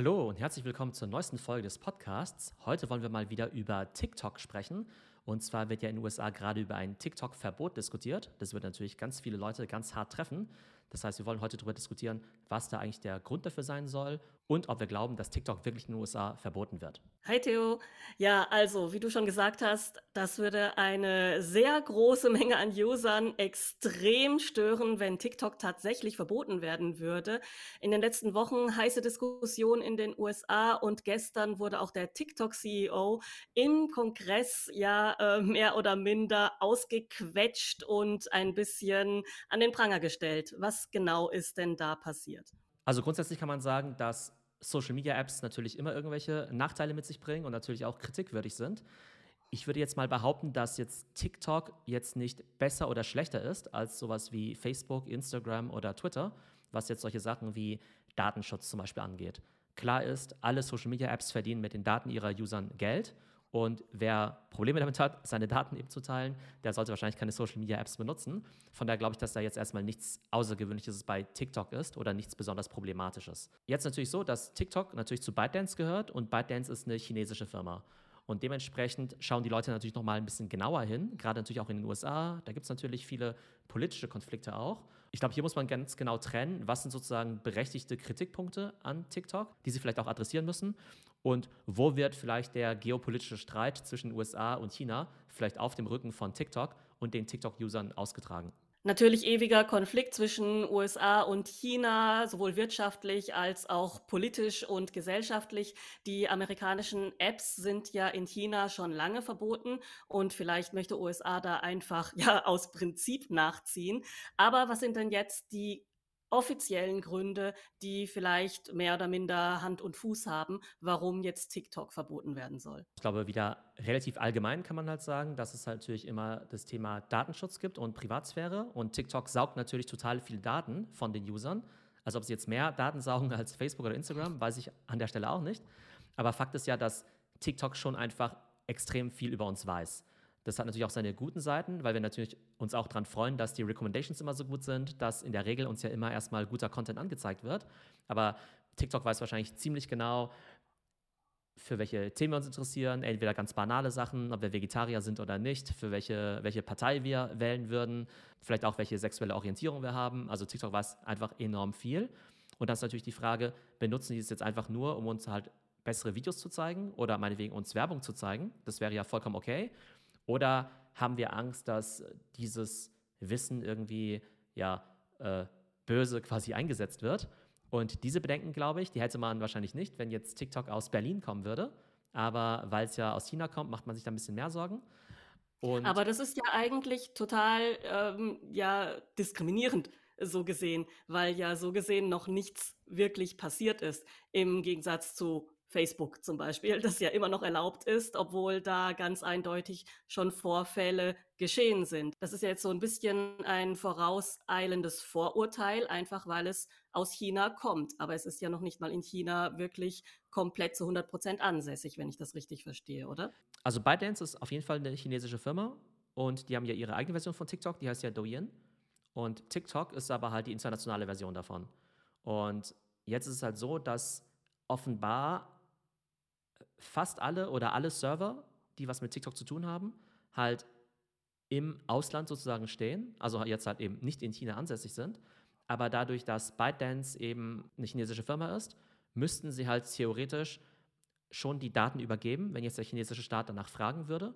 Hallo und herzlich willkommen zur neuesten Folge des Podcasts. Heute wollen wir mal wieder über TikTok sprechen. Und zwar wird ja in den USA gerade über ein TikTok-Verbot diskutiert. Das wird natürlich ganz viele Leute ganz hart treffen. Das heißt, wir wollen heute darüber diskutieren, was da eigentlich der Grund dafür sein soll und ob wir glauben, dass TikTok wirklich in den USA verboten wird. Hi Theo. Ja, also wie du schon gesagt hast, das würde eine sehr große Menge an Usern extrem stören, wenn TikTok tatsächlich verboten werden würde. In den letzten Wochen heiße Diskussion in den USA und gestern wurde auch der TikTok-CEO im Kongress ja äh, mehr oder minder ausgequetscht und ein bisschen an den Pranger gestellt. Was genau ist denn da passiert? Also grundsätzlich kann man sagen, dass Social Media Apps natürlich immer irgendwelche Nachteile mit sich bringen und natürlich auch kritikwürdig sind. Ich würde jetzt mal behaupten, dass jetzt TikTok jetzt nicht besser oder schlechter ist als sowas wie Facebook, Instagram oder Twitter, was jetzt solche Sachen wie Datenschutz zum Beispiel angeht. Klar ist, alle Social Media Apps verdienen mit den Daten ihrer Usern Geld und wer Probleme damit hat, seine Daten eben zu teilen, der sollte wahrscheinlich keine Social Media Apps benutzen. Von daher glaube ich, dass da jetzt erstmal nichts Außergewöhnliches bei TikTok ist oder nichts besonders Problematisches. Jetzt natürlich so, dass TikTok natürlich zu ByteDance gehört und ByteDance ist eine chinesische Firma. Und dementsprechend schauen die Leute natürlich nochmal ein bisschen genauer hin, gerade natürlich auch in den USA. Da gibt es natürlich viele politische Konflikte auch. Ich glaube, hier muss man ganz genau trennen, was sind sozusagen berechtigte Kritikpunkte an TikTok, die sie vielleicht auch adressieren müssen. Und wo wird vielleicht der geopolitische Streit zwischen USA und China vielleicht auf dem Rücken von TikTok und den TikTok-Usern ausgetragen? Natürlich ewiger Konflikt zwischen USA und China, sowohl wirtschaftlich als auch politisch und gesellschaftlich. Die amerikanischen Apps sind ja in China schon lange verboten und vielleicht möchte USA da einfach ja aus Prinzip nachziehen. Aber was sind denn jetzt die offiziellen Gründe, die vielleicht mehr oder minder Hand und Fuß haben, warum jetzt TikTok verboten werden soll. Ich glaube, wieder relativ allgemein kann man halt sagen, dass es halt natürlich immer das Thema Datenschutz gibt und Privatsphäre. Und TikTok saugt natürlich total viel Daten von den Usern. Also ob sie jetzt mehr Daten saugen als Facebook oder Instagram, weiß ich an der Stelle auch nicht. Aber Fakt ist ja, dass TikTok schon einfach extrem viel über uns weiß. Das hat natürlich auch seine guten Seiten, weil wir natürlich uns auch daran freuen, dass die Recommendations immer so gut sind, dass in der Regel uns ja immer erstmal guter Content angezeigt wird. Aber TikTok weiß wahrscheinlich ziemlich genau, für welche Themen wir uns interessieren, entweder ganz banale Sachen, ob wir Vegetarier sind oder nicht, für welche, welche Partei wir wählen würden, vielleicht auch welche sexuelle Orientierung wir haben. Also TikTok weiß einfach enorm viel. Und dann ist natürlich die Frage, benutzen die es jetzt einfach nur, um uns halt bessere Videos zu zeigen oder meinetwegen uns Werbung zu zeigen? Das wäre ja vollkommen okay. Oder haben wir Angst, dass dieses Wissen irgendwie ja, äh, böse quasi eingesetzt wird? Und diese Bedenken, glaube ich, die hätte man wahrscheinlich nicht, wenn jetzt TikTok aus Berlin kommen würde. Aber weil es ja aus China kommt, macht man sich da ein bisschen mehr Sorgen. Und Aber das ist ja eigentlich total ähm, ja, diskriminierend, so gesehen, weil ja so gesehen noch nichts wirklich passiert ist, im Gegensatz zu Facebook zum Beispiel, das ja immer noch erlaubt ist, obwohl da ganz eindeutig schon Vorfälle geschehen sind. Das ist ja jetzt so ein bisschen ein vorauseilendes Vorurteil, einfach weil es aus China kommt. Aber es ist ja noch nicht mal in China wirklich komplett zu 100 Prozent ansässig, wenn ich das richtig verstehe, oder? Also ByteDance ist auf jeden Fall eine chinesische Firma und die haben ja ihre eigene Version von TikTok, die heißt ja Douyin. Und TikTok ist aber halt die internationale Version davon. Und jetzt ist es halt so, dass offenbar fast alle oder alle Server, die was mit TikTok zu tun haben, halt im Ausland sozusagen stehen, also jetzt halt eben nicht in China ansässig sind. Aber dadurch, dass ByteDance eben eine chinesische Firma ist, müssten sie halt theoretisch schon die Daten übergeben, wenn jetzt der chinesische Staat danach fragen würde.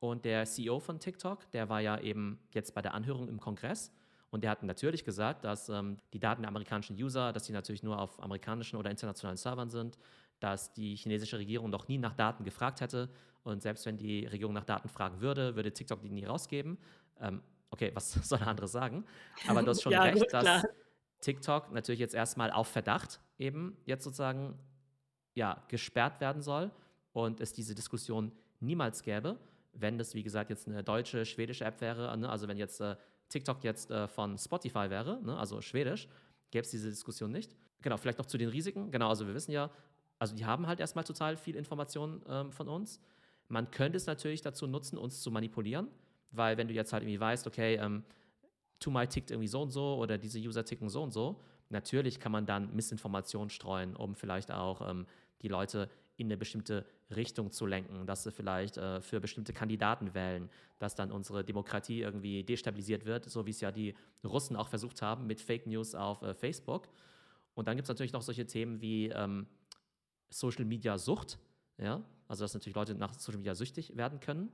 Und der CEO von TikTok, der war ja eben jetzt bei der Anhörung im Kongress und der hat natürlich gesagt, dass ähm, die Daten der amerikanischen User, dass sie natürlich nur auf amerikanischen oder internationalen Servern sind, dass die chinesische Regierung noch nie nach Daten gefragt hätte. Und selbst wenn die Regierung nach Daten fragen würde, würde TikTok die nie rausgeben. Ähm, okay, was soll eine andere sagen? Aber du hast schon ja, recht, dass TikTok natürlich jetzt erstmal auf Verdacht eben jetzt sozusagen ja, gesperrt werden soll und es diese Diskussion niemals gäbe, wenn das, wie gesagt, jetzt eine deutsche, schwedische App wäre. Ne? Also wenn jetzt äh, TikTok jetzt äh, von Spotify wäre, ne? also schwedisch, gäbe es diese Diskussion nicht. Genau, vielleicht noch zu den Risiken. Genau, also wir wissen ja, also die haben halt erstmal total viel Informationen ähm, von uns. Man könnte es natürlich dazu nutzen, uns zu manipulieren, weil wenn du jetzt halt irgendwie weißt, okay, ähm, Tumai tickt irgendwie so und so oder diese User ticken so und so, Natürlich kann man dann Missinformation streuen, um vielleicht auch ähm, die Leute in eine bestimmte Richtung zu lenken, dass sie vielleicht äh, für bestimmte Kandidaten wählen, dass dann unsere Demokratie irgendwie destabilisiert wird, so wie es ja die Russen auch versucht haben mit Fake News auf äh, Facebook. Und dann gibt es natürlich noch solche Themen wie ähm, Social Media Sucht, ja, also dass natürlich Leute nach Social Media süchtig werden können.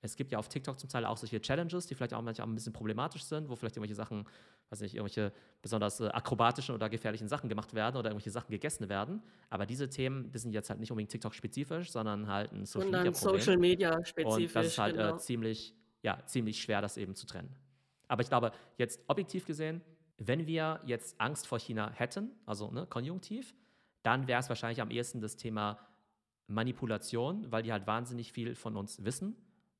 Es gibt ja auf TikTok zum Teil auch solche Challenges, die vielleicht auch manchmal ein bisschen problematisch sind, wo vielleicht irgendwelche Sachen, weiß nicht, irgendwelche besonders äh, akrobatischen oder gefährlichen Sachen gemacht werden oder irgendwelche Sachen gegessen werden. Aber diese Themen, die sind jetzt halt nicht unbedingt TikTok-spezifisch, sondern halt ein Social Media Problem. Social Media spezifisch. Und das ist halt äh, genau. äh, ziemlich, ja, ziemlich schwer, das eben zu trennen. Aber ich glaube, jetzt objektiv gesehen, wenn wir jetzt Angst vor China hätten, also ne, konjunktiv, dann wäre es wahrscheinlich am ehesten das Thema Manipulation, weil die halt wahnsinnig viel von uns wissen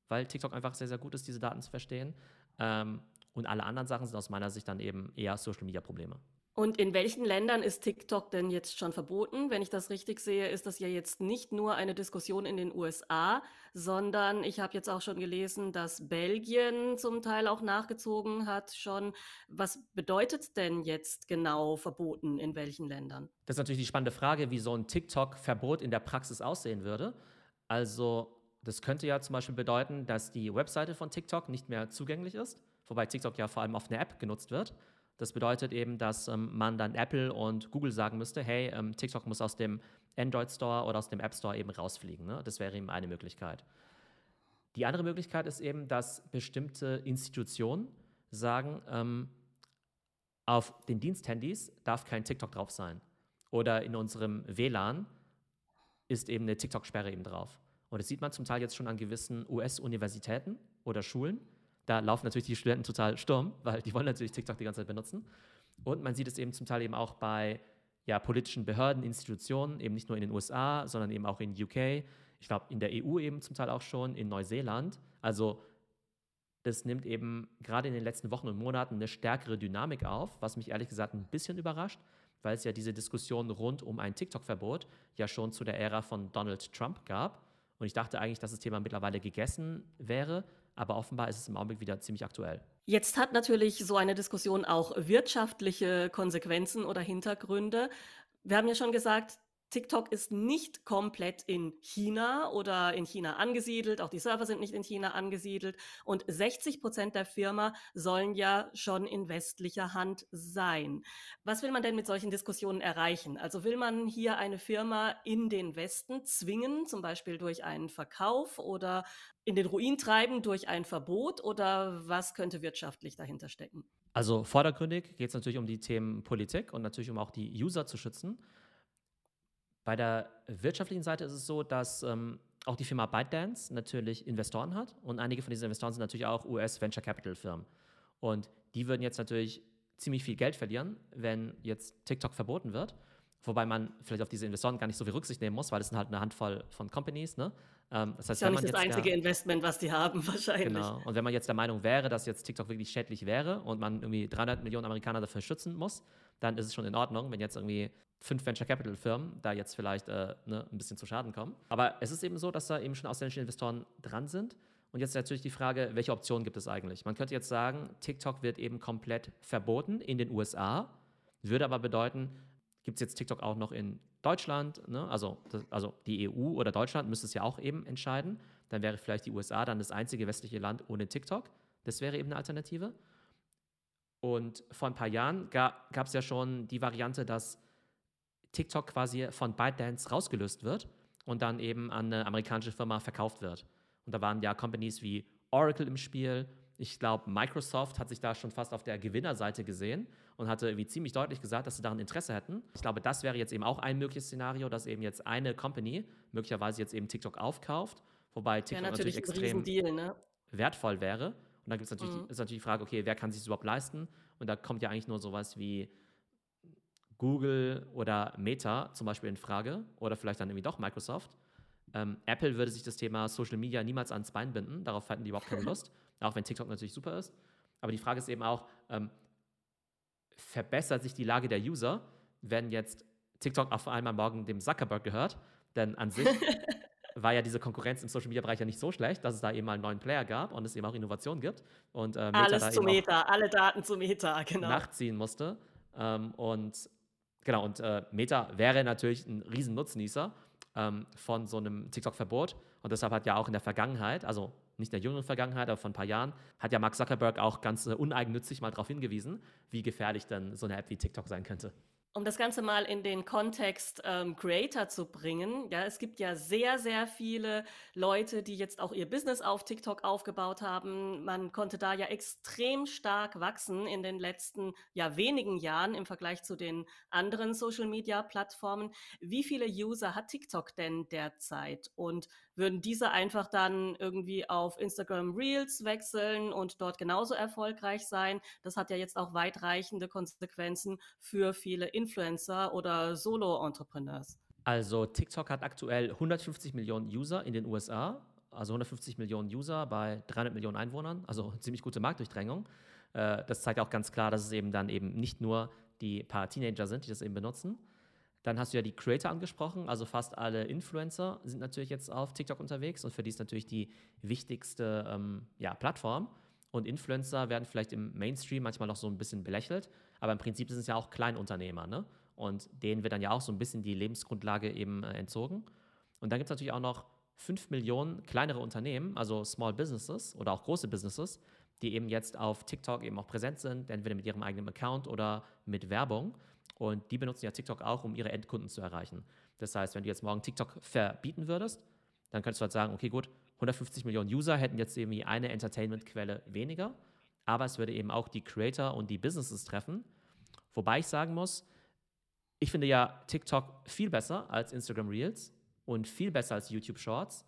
weil TikTok einfach sehr, sehr gut ist, diese Daten zu verstehen. Ähm, und alle anderen Sachen sind aus meiner Sicht dann eben eher Social-Media-Probleme. Und in welchen Ländern ist TikTok denn jetzt schon verboten? Wenn ich das richtig sehe, ist das ja jetzt nicht nur eine Diskussion in den USA, sondern ich habe jetzt auch schon gelesen, dass Belgien zum Teil auch nachgezogen hat schon. Was bedeutet denn jetzt genau verboten in welchen Ländern? Das ist natürlich die spannende Frage, wie so ein TikTok-Verbot in der Praxis aussehen würde. Also das könnte ja zum Beispiel bedeuten, dass die Webseite von TikTok nicht mehr zugänglich ist, wobei TikTok ja vor allem auf einer App genutzt wird. Das bedeutet eben, dass ähm, man dann Apple und Google sagen müsste, hey, ähm, TikTok muss aus dem Android Store oder aus dem App Store eben rausfliegen. Ne? Das wäre eben eine Möglichkeit. Die andere Möglichkeit ist eben, dass bestimmte Institutionen sagen, ähm, auf den Diensthandys darf kein TikTok drauf sein. Oder in unserem WLAN ist eben eine TikTok-Sperre eben drauf. Und das sieht man zum Teil jetzt schon an gewissen US-Universitäten oder Schulen. Da laufen natürlich die Studenten total Sturm, weil die wollen natürlich TikTok die ganze Zeit benutzen. Und man sieht es eben zum Teil eben auch bei ja, politischen Behörden, Institutionen, eben nicht nur in den USA, sondern eben auch in UK. Ich glaube, in der EU eben zum Teil auch schon, in Neuseeland. Also das nimmt eben gerade in den letzten Wochen und Monaten eine stärkere Dynamik auf, was mich ehrlich gesagt ein bisschen überrascht, weil es ja diese Diskussion rund um ein TikTok-Verbot ja schon zu der Ära von Donald Trump gab. Und ich dachte eigentlich, dass das Thema mittlerweile gegessen wäre, aber offenbar ist es im Augenblick wieder ziemlich aktuell. Jetzt hat natürlich so eine Diskussion auch wirtschaftliche Konsequenzen oder Hintergründe. Wir haben ja schon gesagt, TikTok ist nicht komplett in China oder in China angesiedelt. Auch die Server sind nicht in China angesiedelt. Und 60 Prozent der Firma sollen ja schon in westlicher Hand sein. Was will man denn mit solchen Diskussionen erreichen? Also will man hier eine Firma in den Westen zwingen, zum Beispiel durch einen Verkauf oder in den Ruin treiben durch ein Verbot? Oder was könnte wirtschaftlich dahinter stecken? Also vordergründig geht es natürlich um die Themen Politik und natürlich um auch die User zu schützen. Bei der wirtschaftlichen Seite ist es so, dass ähm, auch die Firma ByteDance natürlich Investoren hat und einige von diesen Investoren sind natürlich auch US-Venture Capital Firmen. Und die würden jetzt natürlich ziemlich viel Geld verlieren, wenn jetzt TikTok verboten wird. Wobei man vielleicht auf diese Investoren gar nicht so viel Rücksicht nehmen muss, weil es sind halt eine Handvoll von Companies. Ne? Ähm, das heißt, ist ja nicht das einzige der, Investment, was die haben, wahrscheinlich. Genau. Und wenn man jetzt der Meinung wäre, dass jetzt TikTok wirklich schädlich wäre und man irgendwie 300 Millionen Amerikaner dafür schützen muss, dann ist es schon in Ordnung, wenn jetzt irgendwie fünf Venture Capital Firmen da jetzt vielleicht äh, ne, ein bisschen zu Schaden kommen. Aber es ist eben so, dass da eben schon ausländische Investoren dran sind. Und jetzt natürlich die Frage, welche Optionen gibt es eigentlich? Man könnte jetzt sagen, TikTok wird eben komplett verboten in den USA, würde aber bedeuten, gibt es jetzt TikTok auch noch in Deutschland? Ne? Also, das, also die EU oder Deutschland müsste es ja auch eben entscheiden. Dann wäre vielleicht die USA dann das einzige westliche Land ohne TikTok. Das wäre eben eine Alternative. Und vor ein paar Jahren gab es ja schon die Variante, dass TikTok quasi von ByteDance rausgelöst wird und dann eben an eine amerikanische Firma verkauft wird. Und da waren ja Companies wie Oracle im Spiel. Ich glaube, Microsoft hat sich da schon fast auf der Gewinnerseite gesehen und hatte irgendwie ziemlich deutlich gesagt, dass sie daran Interesse hätten. Ich glaube, das wäre jetzt eben auch ein mögliches Szenario, dass eben jetzt eine Company möglicherweise jetzt eben TikTok aufkauft, wobei TikTok ja, natürlich, natürlich extrem Deal, ne? wertvoll wäre. Und dann gibt es natürlich, mhm. ist natürlich die Frage, okay, wer kann sich das überhaupt leisten? Und da kommt ja eigentlich nur sowas wie Google oder Meta zum Beispiel in Frage oder vielleicht dann irgendwie doch Microsoft. Ähm, Apple würde sich das Thema Social Media niemals ans Bein binden, darauf hatten die überhaupt keine Lust, auch wenn TikTok natürlich super ist. Aber die Frage ist eben auch, ähm, verbessert sich die Lage der User, wenn jetzt TikTok auf einmal morgen dem Zuckerberg gehört? Denn an sich war ja diese Konkurrenz im Social Media Bereich ja nicht so schlecht, dass es da eben mal einen neuen Player gab und es eben auch Innovationen gibt. Und, äh, Meta Alles zu Meta, alle Daten zu Meta, genau. Nachziehen musste. Ähm, und genau, und äh, Meta wäre natürlich ein riesen Nutznießer ähm, von so einem TikTok-Verbot. Und deshalb hat ja auch in der Vergangenheit, also nicht in der jüngeren Vergangenheit, aber vor ein paar Jahren, hat ja Mark Zuckerberg auch ganz äh, uneigennützig mal darauf hingewiesen, wie gefährlich denn so eine App wie TikTok sein könnte. Um das Ganze mal in den Kontext ähm, Creator zu bringen, ja, es gibt ja sehr, sehr viele Leute, die jetzt auch ihr Business auf TikTok aufgebaut haben. Man konnte da ja extrem stark wachsen in den letzten ja wenigen Jahren im Vergleich zu den anderen Social Media Plattformen. Wie viele User hat TikTok denn derzeit? Und würden diese einfach dann irgendwie auf Instagram Reels wechseln und dort genauso erfolgreich sein? Das hat ja jetzt auch weitreichende Konsequenzen für viele Influencer oder Solo-Entrepreneurs. Also TikTok hat aktuell 150 Millionen User in den USA, also 150 Millionen User bei 300 Millionen Einwohnern, also ziemlich gute Marktdurchdrängung. Äh, das zeigt auch ganz klar, dass es eben dann eben nicht nur die paar Teenager sind, die das eben benutzen. Dann hast du ja die Creator angesprochen, also fast alle Influencer sind natürlich jetzt auf TikTok unterwegs und für die ist natürlich die wichtigste ähm, ja, Plattform. Und Influencer werden vielleicht im Mainstream manchmal noch so ein bisschen belächelt, aber im Prinzip sind es ja auch Kleinunternehmer, ne? Und denen wird dann ja auch so ein bisschen die Lebensgrundlage eben äh, entzogen. Und dann gibt es natürlich auch noch 5 Millionen kleinere Unternehmen, also Small Businesses oder auch große Businesses, die eben jetzt auf TikTok eben auch präsent sind, entweder mit ihrem eigenen Account oder mit Werbung. Und die benutzen ja TikTok auch, um ihre Endkunden zu erreichen. Das heißt, wenn du jetzt morgen TikTok verbieten würdest, dann könntest du halt sagen, okay, gut, 150 Millionen User hätten jetzt irgendwie eine Entertainment-Quelle weniger, aber es würde eben auch die Creator und die Businesses treffen. Wobei ich sagen muss, ich finde ja TikTok viel besser als Instagram Reels und viel besser als YouTube Shorts.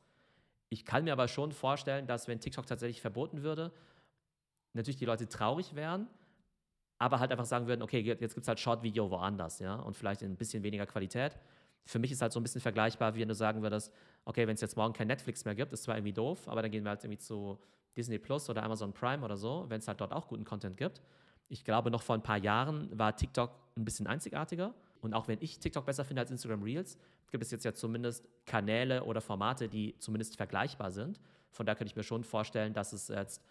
Ich kann mir aber schon vorstellen, dass wenn TikTok tatsächlich verboten würde, natürlich die Leute traurig wären, aber halt einfach sagen würden, okay, jetzt gibt es halt Short-Video woanders, ja, und vielleicht in ein bisschen weniger Qualität. Für mich ist halt so ein bisschen vergleichbar, wie wenn du sagen würdest, okay, wenn es jetzt morgen kein Netflix mehr gibt, ist zwar irgendwie doof, aber dann gehen wir halt irgendwie zu Disney Plus oder Amazon Prime oder so, wenn es halt dort auch guten Content gibt. Ich glaube, noch vor ein paar Jahren war TikTok ein bisschen einzigartiger. Und auch wenn ich TikTok besser finde als Instagram Reels, gibt es jetzt ja zumindest Kanäle oder Formate, die zumindest vergleichbar sind. Von daher könnte ich mir schon vorstellen, dass es jetzt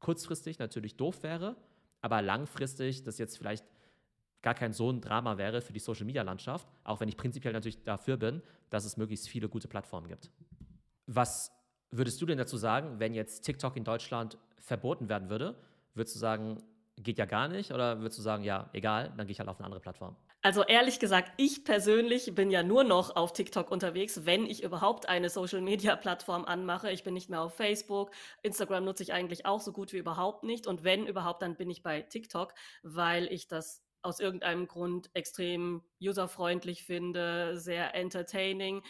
kurzfristig natürlich doof wäre, aber langfristig das jetzt vielleicht gar kein so ein Drama wäre für die Social-Media-Landschaft, auch wenn ich prinzipiell natürlich dafür bin, dass es möglichst viele gute Plattformen gibt. Was würdest du denn dazu sagen, wenn jetzt TikTok in Deutschland verboten werden würde? Würdest du sagen, geht ja gar nicht oder würdest du sagen, ja, egal, dann gehe ich halt auf eine andere Plattform? Also ehrlich gesagt, ich persönlich bin ja nur noch auf TikTok unterwegs, wenn ich überhaupt eine Social-Media-Plattform anmache. Ich bin nicht mehr auf Facebook. Instagram nutze ich eigentlich auch so gut wie überhaupt nicht. Und wenn überhaupt, dann bin ich bei TikTok, weil ich das aus irgendeinem Grund extrem userfreundlich finde, sehr entertaining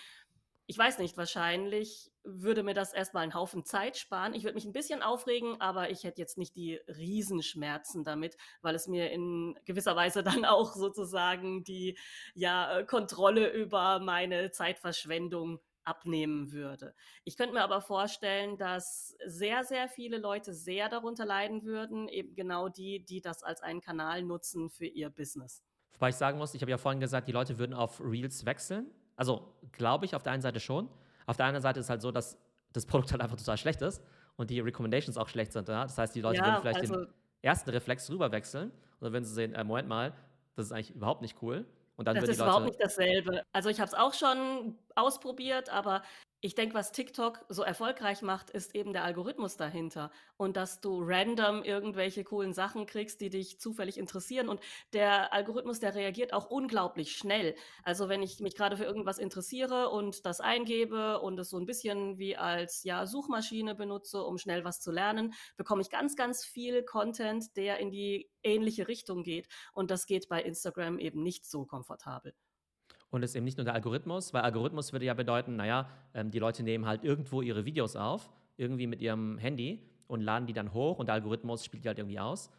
ich weiß nicht, wahrscheinlich würde mir das erstmal einen Haufen Zeit sparen. Ich würde mich ein bisschen aufregen, aber ich hätte jetzt nicht die Riesenschmerzen damit, weil es mir in gewisser Weise dann auch sozusagen die ja, äh, Kontrolle über meine Zeitverschwendung abnehmen würde. Ich könnte mir aber vorstellen, dass sehr, sehr viele Leute sehr darunter leiden würden, eben genau die, die das als einen Kanal nutzen für ihr Business. Wobei ich sagen muss, ich habe ja vorhin gesagt, die Leute würden auf Reels wechseln. Also glaube ich auf der einen Seite schon. Auf der anderen Seite ist es halt so, dass das Produkt halt einfach total schlecht ist und die Recommendations auch schlecht sind. Ja? Das heißt, die Leute ja, würden vielleicht also, den ersten Reflex rüberwechseln und dann würden sie sehen, äh, Moment mal, das ist eigentlich überhaupt nicht cool. Und dann das ist überhaupt nicht dasselbe. Also ich habe es auch schon ausprobiert, aber ich denke, was TikTok so erfolgreich macht, ist eben der Algorithmus dahinter. Und dass du random irgendwelche coolen Sachen kriegst, die dich zufällig interessieren. Und der Algorithmus, der reagiert auch unglaublich schnell. Also wenn ich mich gerade für irgendwas interessiere und das eingebe und es so ein bisschen wie als ja, Suchmaschine benutze, um schnell was zu lernen, bekomme ich ganz, ganz viel Content, der in die ähnliche Richtung geht. Und das geht bei Instagram eben nicht so komfortabel. Und es ist eben nicht nur der Algorithmus, weil Algorithmus würde ja bedeuten, naja, ähm, die Leute nehmen halt irgendwo ihre Videos auf, irgendwie mit ihrem Handy und laden die dann hoch und der Algorithmus spielt die halt irgendwie aus.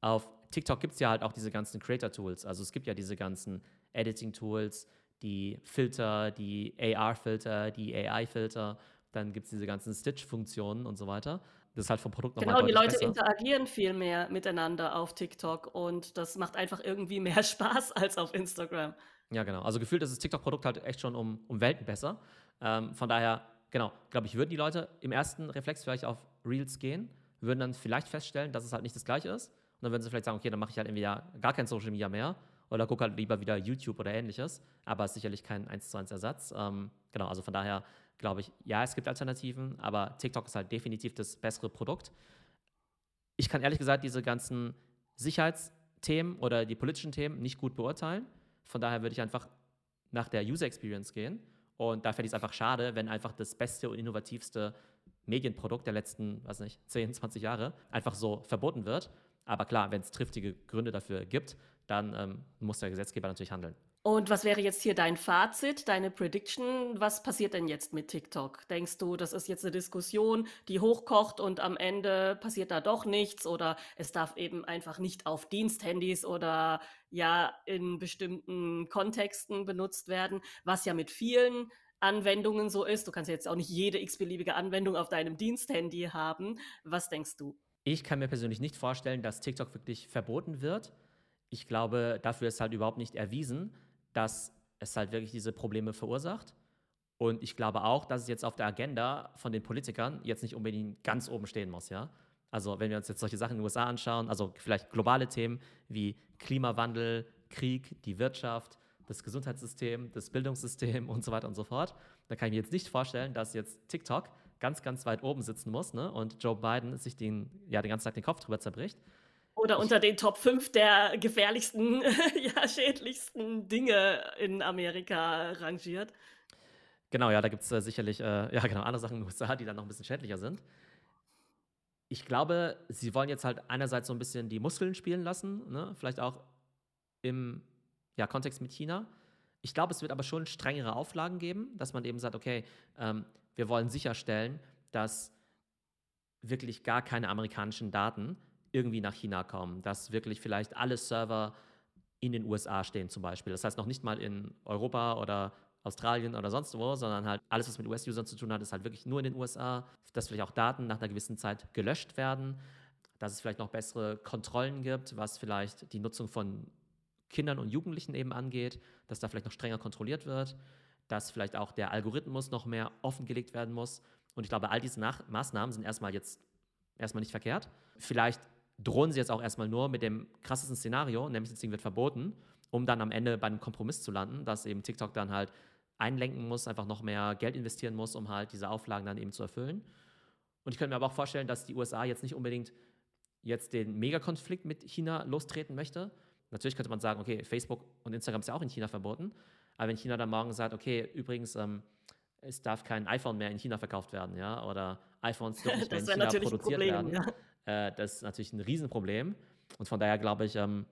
Auf TikTok gibt es ja halt auch diese ganzen Creator-Tools. Also es gibt ja diese ganzen Editing-Tools, die Filter, die AR-Filter, die AI-Filter, dann gibt es diese ganzen Stitch-Funktionen und so weiter. Das ist halt vom Produkt nochmal Genau, die Leute besser. interagieren viel mehr miteinander auf TikTok und das macht einfach irgendwie mehr Spaß als auf Instagram. Ja, genau. Also gefühlt ist das TikTok-Produkt halt echt schon um, um Welten besser. Ähm, von daher, genau, glaube ich, würden die Leute im ersten Reflex vielleicht auf Reels gehen, würden dann vielleicht feststellen, dass es halt nicht das gleiche ist Und dann würden sie vielleicht sagen, okay, dann mache ich halt entweder gar kein Social Media mehr oder gucke halt lieber wieder YouTube oder ähnliches. Aber ist sicherlich kein 1 zu 1 Ersatz. Ähm, genau, also von daher glaube ich, ja, es gibt Alternativen, aber TikTok ist halt definitiv das bessere Produkt. Ich kann ehrlich gesagt diese ganzen Sicherheitsthemen oder die politischen Themen nicht gut beurteilen. Von daher würde ich einfach nach der User Experience gehen. Und da fände ich es einfach schade, wenn einfach das beste und innovativste Medienprodukt der letzten, weiß nicht, 10, 20 Jahre einfach so verboten wird. Aber klar, wenn es triftige Gründe dafür gibt, dann ähm, muss der Gesetzgeber natürlich handeln. Und was wäre jetzt hier dein Fazit, deine Prediction? Was passiert denn jetzt mit TikTok? Denkst du, das ist jetzt eine Diskussion, die hochkocht und am Ende passiert da doch nichts oder es darf eben einfach nicht auf Diensthandys oder ja in bestimmten Kontexten benutzt werden, was ja mit vielen Anwendungen so ist. Du kannst jetzt auch nicht jede x-beliebige Anwendung auf deinem Diensthandy haben. Was denkst du? Ich kann mir persönlich nicht vorstellen, dass TikTok wirklich verboten wird. Ich glaube, dafür ist halt überhaupt nicht erwiesen dass es halt wirklich diese Probleme verursacht. Und ich glaube auch, dass es jetzt auf der Agenda von den Politikern jetzt nicht unbedingt ganz oben stehen muss, ja. Also wenn wir uns jetzt solche Sachen in den USA anschauen, also vielleicht globale Themen wie Klimawandel, Krieg, die Wirtschaft, das Gesundheitssystem, das Bildungssystem und so weiter und so fort, dann kann ich mir jetzt nicht vorstellen, dass jetzt TikTok ganz, ganz weit oben sitzen muss ne? und Joe Biden sich den, ja, den ganzen Tag den Kopf drüber zerbricht. Oder unter den Top 5 der gefährlichsten, ja, schädlichsten Dinge in Amerika rangiert. Genau, ja, da gibt es äh, sicherlich äh, ja, genau, andere Sachen in den USA, die dann noch ein bisschen schädlicher sind. Ich glaube, sie wollen jetzt halt einerseits so ein bisschen die Muskeln spielen lassen, ne? vielleicht auch im ja, Kontext mit China. Ich glaube, es wird aber schon strengere Auflagen geben, dass man eben sagt, okay, ähm, wir wollen sicherstellen, dass wirklich gar keine amerikanischen Daten irgendwie nach China kommen, dass wirklich vielleicht alle Server in den USA stehen zum Beispiel. Das heißt noch nicht mal in Europa oder Australien oder sonst wo, sondern halt alles, was mit US-Usern zu tun hat, ist halt wirklich nur in den USA, dass vielleicht auch Daten nach einer gewissen Zeit gelöscht werden, dass es vielleicht noch bessere Kontrollen gibt, was vielleicht die Nutzung von Kindern und Jugendlichen eben angeht, dass da vielleicht noch strenger kontrolliert wird, dass vielleicht auch der Algorithmus noch mehr offengelegt werden muss. Und ich glaube, all diese Nach Maßnahmen sind erstmal jetzt erstmal nicht verkehrt. Vielleicht drohen sie jetzt auch erstmal nur mit dem krassesten Szenario, nämlich das Ding wird verboten, um dann am Ende bei einem Kompromiss zu landen, dass eben TikTok dann halt einlenken muss, einfach noch mehr Geld investieren muss, um halt diese Auflagen dann eben zu erfüllen. Und ich könnte mir aber auch vorstellen, dass die USA jetzt nicht unbedingt jetzt den Megakonflikt mit China lostreten möchte. Natürlich könnte man sagen, okay, Facebook und Instagram ist ja auch in China verboten. Aber wenn China dann morgen sagt, okay, übrigens, ähm, es darf kein iPhone mehr in China verkauft werden, ja, oder iPhones dürfen nicht mehr in China produziert Problem, werden, ja. Äh, das ist natürlich ein Riesenproblem. Und von daher glaube ich, ähm,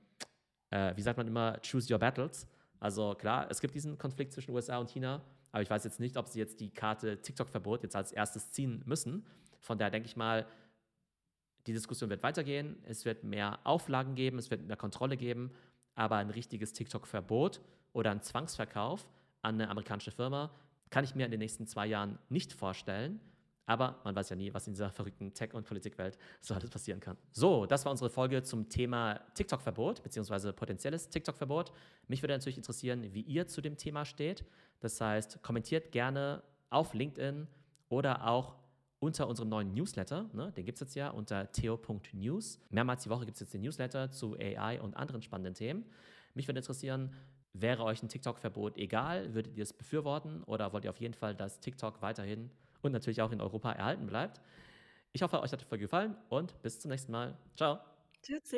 äh, wie sagt man immer, choose your battles. Also klar, es gibt diesen Konflikt zwischen USA und China, aber ich weiß jetzt nicht, ob sie jetzt die Karte TikTok-Verbot jetzt als erstes ziehen müssen. Von daher denke ich mal, die Diskussion wird weitergehen, es wird mehr Auflagen geben, es wird mehr Kontrolle geben, aber ein richtiges TikTok-Verbot oder ein Zwangsverkauf an eine amerikanische Firma kann ich mir in den nächsten zwei Jahren nicht vorstellen. Aber man weiß ja nie, was in dieser verrückten Tech- und Politikwelt so alles passieren kann. So, das war unsere Folge zum Thema TikTok-Verbot, beziehungsweise potenzielles TikTok-Verbot. Mich würde natürlich interessieren, wie ihr zu dem Thema steht. Das heißt, kommentiert gerne auf LinkedIn oder auch unter unserem neuen Newsletter. Ne? Den gibt es jetzt ja unter theo.news. Mehrmals die Woche gibt es jetzt den Newsletter zu AI und anderen spannenden Themen. Mich würde interessieren, wäre euch ein TikTok-Verbot egal? Würdet ihr es befürworten oder wollt ihr auf jeden Fall, dass TikTok weiterhin und natürlich auch in Europa erhalten bleibt. Ich hoffe, euch hat die Folge gefallen und bis zum nächsten Mal. Ciao. Tschüss.